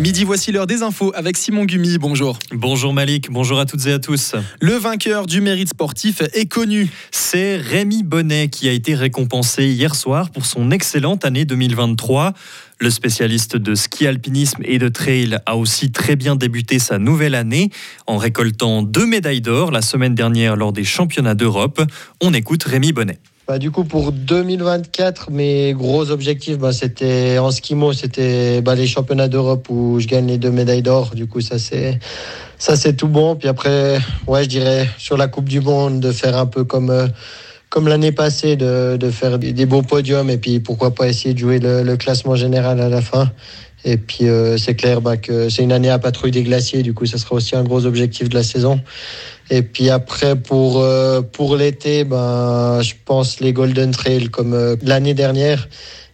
Midi, voici l'heure des infos avec Simon Gumi. Bonjour. Bonjour Malik, bonjour à toutes et à tous. Le vainqueur du mérite sportif est connu. C'est Rémi Bonnet qui a été récompensé hier soir pour son excellente année 2023. Le spécialiste de ski alpinisme et de trail a aussi très bien débuté sa nouvelle année en récoltant deux médailles d'or la semaine dernière lors des championnats d'Europe. On écoute Rémi Bonnet. Bah, du coup, pour 2024, mes gros objectifs, bah, c'était en skimo, c'était bah, les championnats d'Europe où je gagne les deux médailles d'or. Du coup, ça c'est ça c'est tout bon. Puis après, ouais, je dirais sur la Coupe du Monde de faire un peu comme euh, comme l'année passée, de, de, faire des beaux podiums et puis pourquoi pas essayer de jouer le, le classement général à la fin. Et puis euh, c'est clair bah, que c'est une année à patrouille des glaciers, du coup ça sera aussi un gros objectif de la saison. Et puis après pour euh, pour l'été, ben je pense les Golden Trail comme euh, l'année dernière.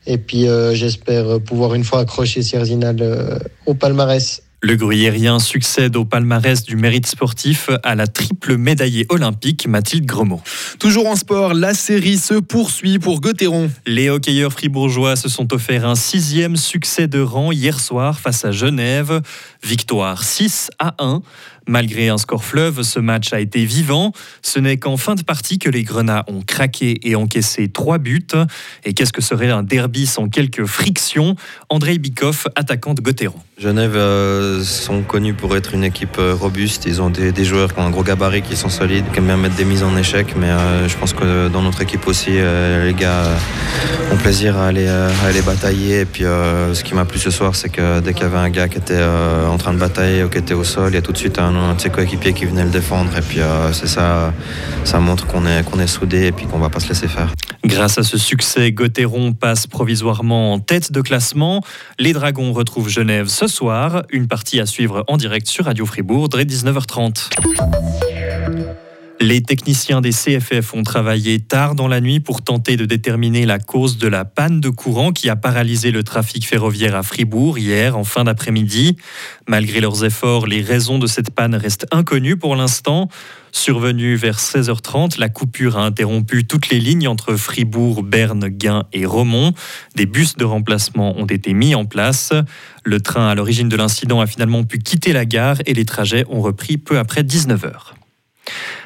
Et puis j'espère pouvoir une fois accrocher Sierzinal au palmarès. Le gruyérien succède au palmarès du mérite sportif à la triple médaillée olympique Mathilde Gremaud. Toujours en sport, la série se poursuit pour Gauthieron. Les hockeyeurs fribourgeois se sont offerts un sixième succès de rang hier soir face à Genève. Victoire 6 à 1. Malgré un score fleuve, ce match a été vivant. Ce n'est qu'en fin de partie que les Grenats ont craqué et encaissé trois buts. Et qu'est-ce que serait un derby sans quelques frictions? André Bikoff, attaquant de Gauthieron. Genève euh, sont connus pour être une équipe euh, robuste. Ils ont des, joueurs qui ont un gros gabarit, qui sont solides, qui aiment bien mettre des mises en échec. Mais euh, je pense que dans notre équipe aussi, les gars ont plaisir à aller, à aller batailler. Et puis ce qui m'a plu ce soir, c'est que dès qu'il y avait un gars qui était en train de batailler ou qui était au sol, il y a tout de suite un un de ses coéquipiers qui venait le défendre. Et puis euh, c'est ça, ça montre qu'on est, qu'on est soudé et puis qu'on va pas se laisser faire. Grâce à ce succès, Gauthieron passe provisoirement en tête de classement. Les Dragons retrouvent Genève ce soir. Une partie à suivre en direct sur Radio Fribourg dès 19h30. Les techniciens des CFF ont travaillé tard dans la nuit pour tenter de déterminer la cause de la panne de courant qui a paralysé le trafic ferroviaire à Fribourg hier en fin d'après-midi. Malgré leurs efforts, les raisons de cette panne restent inconnues pour l'instant. Survenue vers 16h30, la coupure a interrompu toutes les lignes entre Fribourg, Berne, Gain et Romont. Des bus de remplacement ont été mis en place. Le train à l'origine de l'incident a finalement pu quitter la gare et les trajets ont repris peu après 19h.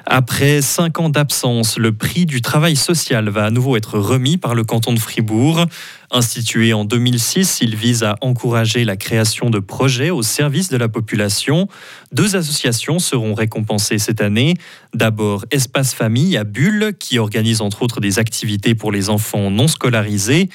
Après cinq ans d'absence, le prix du travail social va à nouveau être remis par le canton de Fribourg. Institué en 2006, il vise à encourager la création de projets au service de la population. Deux associations seront récompensées cette année. D'abord Espace Famille à Bulle, qui organise entre autres des activités pour les enfants non scolarisés.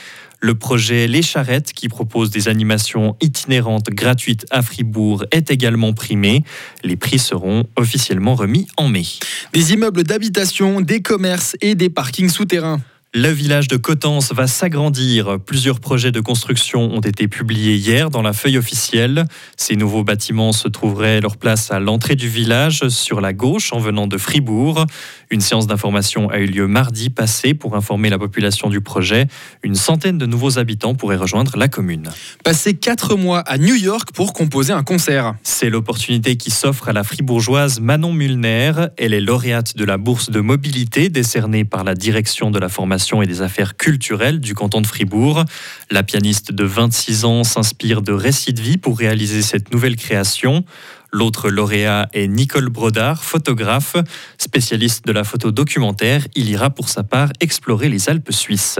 Le projet Les Charrettes, qui propose des animations itinérantes gratuites à Fribourg, est également primé. Les prix seront officiellement remis en mai. Des immeubles d'habitation, des commerces et des parkings souterrains. Le village de Cotence va s'agrandir. Plusieurs projets de construction ont été publiés hier dans la feuille officielle. Ces nouveaux bâtiments se trouveraient leur place à l'entrée du village, sur la gauche, en venant de Fribourg. Une séance d'information a eu lieu mardi passé pour informer la population du projet. Une centaine de nouveaux habitants pourraient rejoindre la commune. Passer quatre mois à New York pour composer un concert. C'est l'opportunité qui s'offre à la fribourgeoise Manon Mulner. Elle est lauréate de la bourse de mobilité décernée par la direction de la formation et des affaires culturelles du canton de Fribourg. La pianiste de 26 ans s'inspire de récits de vie pour réaliser cette nouvelle création. L'autre lauréat est Nicole Brodard, photographe, spécialiste de la photo documentaire. Il ira pour sa part explorer les Alpes suisses.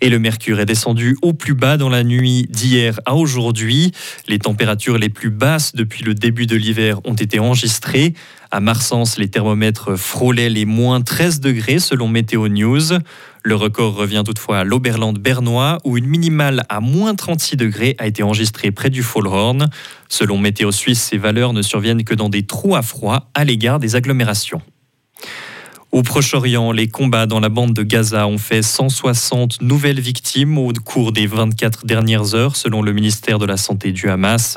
Et le mercure est descendu au plus bas dans la nuit d'hier à aujourd'hui. Les températures les plus basses depuis le début de l'hiver ont été enregistrées. À Marsens, les thermomètres frôlaient les moins 13 degrés selon Météo News. Le record revient toutefois à l'Oberland bernois où une minimale à moins 36 degrés a été enregistrée près du Fallhorn. Selon Météo Suisse, ces valeurs ne surviennent que dans des trous à froid à l'égard des agglomérations. Au Proche-Orient, les combats dans la bande de Gaza ont fait 160 nouvelles victimes au cours des 24 dernières heures, selon le ministère de la Santé du Hamas.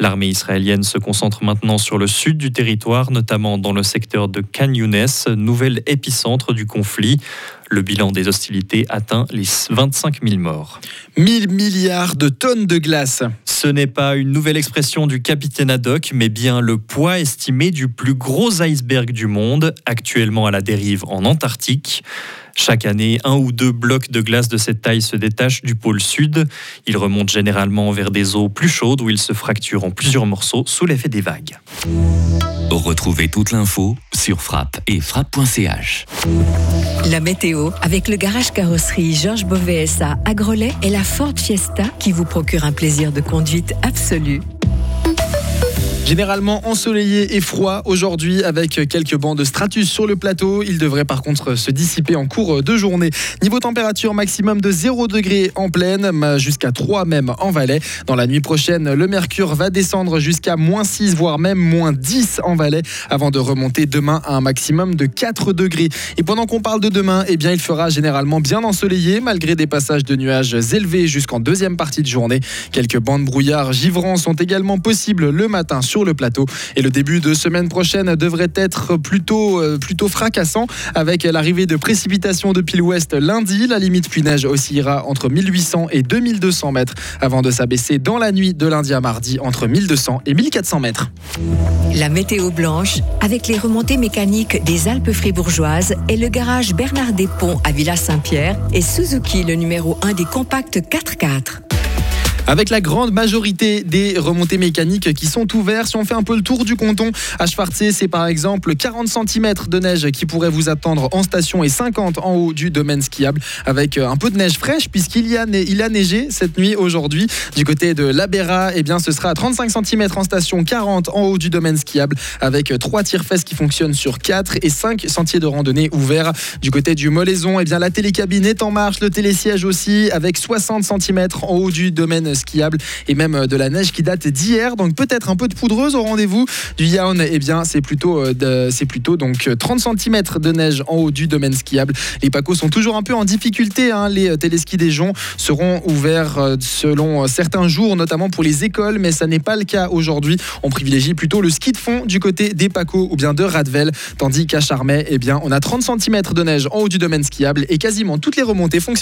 L'armée israélienne se concentre maintenant sur le sud du territoire, notamment dans le secteur de Khan Younes, nouvel épicentre du conflit. Le bilan des hostilités atteint les 25 000 morts. 1000 milliards de tonnes de glace. Ce n'est pas une nouvelle expression du capitaine Haddock, mais bien le poids estimé du plus gros iceberg du monde, actuellement à la dérive en Antarctique. Chaque année, un ou deux blocs de glace de cette taille se détachent du pôle sud. Ils remontent généralement vers des eaux plus chaudes où ils se fracturent en plusieurs morceaux sous l'effet des vagues. Retrouvez toute l'info sur frappe et frappe.ch. La météo avec le garage carrosserie Georges Beauvais à Grelais et la Ford Fiesta qui vous procure un plaisir de conduite absolu. Généralement ensoleillé et froid aujourd'hui avec quelques bancs de stratus sur le plateau. Il devrait par contre se dissiper en cours de journée. Niveau température maximum de 0 degré en plaine, jusqu'à 3 même en Valais. Dans la nuit prochaine, le mercure va descendre jusqu'à moins 6 voire même moins 10 en Valais avant de remonter demain à un maximum de 4 degrés. Et pendant qu'on parle de demain, eh bien il fera généralement bien ensoleillé malgré des passages de nuages élevés jusqu'en deuxième partie de journée. Quelques bandes brouillard givrants sont également possibles le matin le plateau. Et le début de semaine prochaine devrait être plutôt, euh, plutôt fracassant avec l'arrivée de précipitations de pile ouest lundi. La limite pluie-neige oscillera entre 1800 et 2200 mètres avant de s'abaisser dans la nuit de lundi à mardi entre 1200 et 1400 mètres. La météo blanche avec les remontées mécaniques des Alpes fribourgeoises et le garage Bernard Despont à Villa Saint-Pierre et Suzuki le numéro 1 des compacts 4x4. Avec la grande majorité des remontées mécaniques qui sont ouvertes, si on fait un peu le tour du canton, à c'est par exemple 40 cm de neige qui pourrait vous attendre en station et 50 en haut du domaine skiable avec euh, un peu de neige fraîche puisqu'il y a, neigé cette nuit aujourd'hui. Du côté de l'Abera, eh bien, ce sera à 35 cm en station, 40 en haut du domaine skiable avec 3 tire-fesses qui fonctionnent sur 4 et 5 sentiers de randonnée ouverts. Du côté du Molaison, eh bien, la télécabine est en marche, le télésiège aussi avec 60 cm en haut du domaine skiable et même euh, de la neige qui date d'hier. Donc peut-être un peu de poudreuse au rendez-vous du Yaon. Eh bien, c'est plutôt, euh, c'est plutôt donc 30 cm de neige en haut du domaine skiable. Les Pacos sont toujours un peu en difficulté. Hein. Les euh, téléskis des Joncs seront ouverts selon certains jours, notamment pour les écoles, mais ça n'est pas le cas aujourd'hui. On privilégie plutôt le ski de fond du côté des Pacos ou bien de Radvel, tandis qu'à Charmey, eh bien, on a 30 cm de neige en haut du domaine skiable et quasiment toutes les remontées fonctionnent